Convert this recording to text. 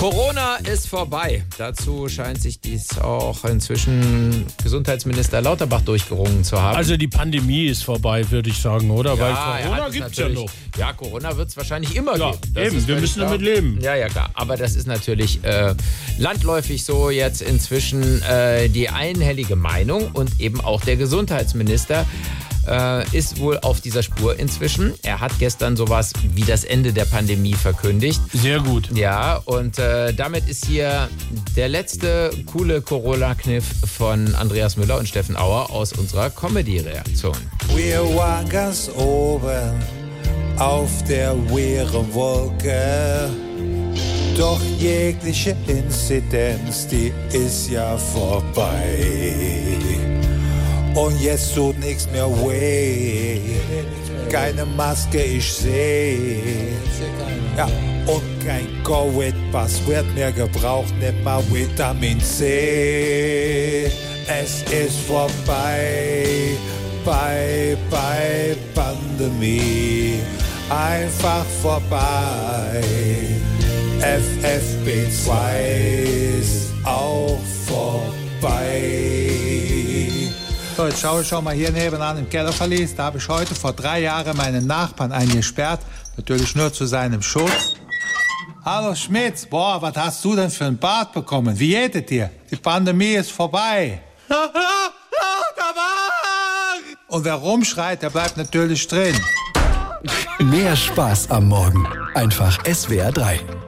Corona ist vorbei. Dazu scheint sich dies auch inzwischen Gesundheitsminister Lauterbach durchgerungen zu haben. Also die Pandemie ist vorbei, würde ich sagen, oder? Weil Corona gibt es ja noch. Ja, Corona wird es wahrscheinlich immer Ja, geben. Das eben, wir müssen damit leben. Ja, ja, klar. Aber das ist natürlich äh, landläufig so jetzt inzwischen äh, die einhellige Meinung und eben auch der Gesundheitsminister äh, ist wohl auf dieser Spur inzwischen. Er hat gestern sowas wie das Ende der Pandemie verkündigt. Sehr gut. Ja, und äh, damit ist hier der letzte coole Corona-Kniff von Andreas Müller und Steffen Auer aus unserer Comedy-Reaktion. Wir waren ganz oben auf der wehren Wolke. Doch jegliche Inzidenz, die ist ja vorbei. Und jetzt tut nichts mehr weh. Keine Maske, ich seh. Ja, und kein Covid-Pass wird mehr gebraucht, nicht mal Vitamin C. Es ist vorbei, bei, bei Pandemie. Einfach vorbei. FFP2 ist auch vorbei. So, jetzt schaue ich schon mal hier nebenan im Kellerverlies. Da habe ich heute vor drei Jahren meinen Nachbarn eingesperrt. Natürlich nur zu seinem Schutz. Hallo Schmitz, boah, was hast du denn für ein Bart bekommen? Wie es dir? Die Pandemie ist vorbei. Und wer rumschreit, der bleibt natürlich drin. Mehr Spaß am Morgen. Einfach SWR 3.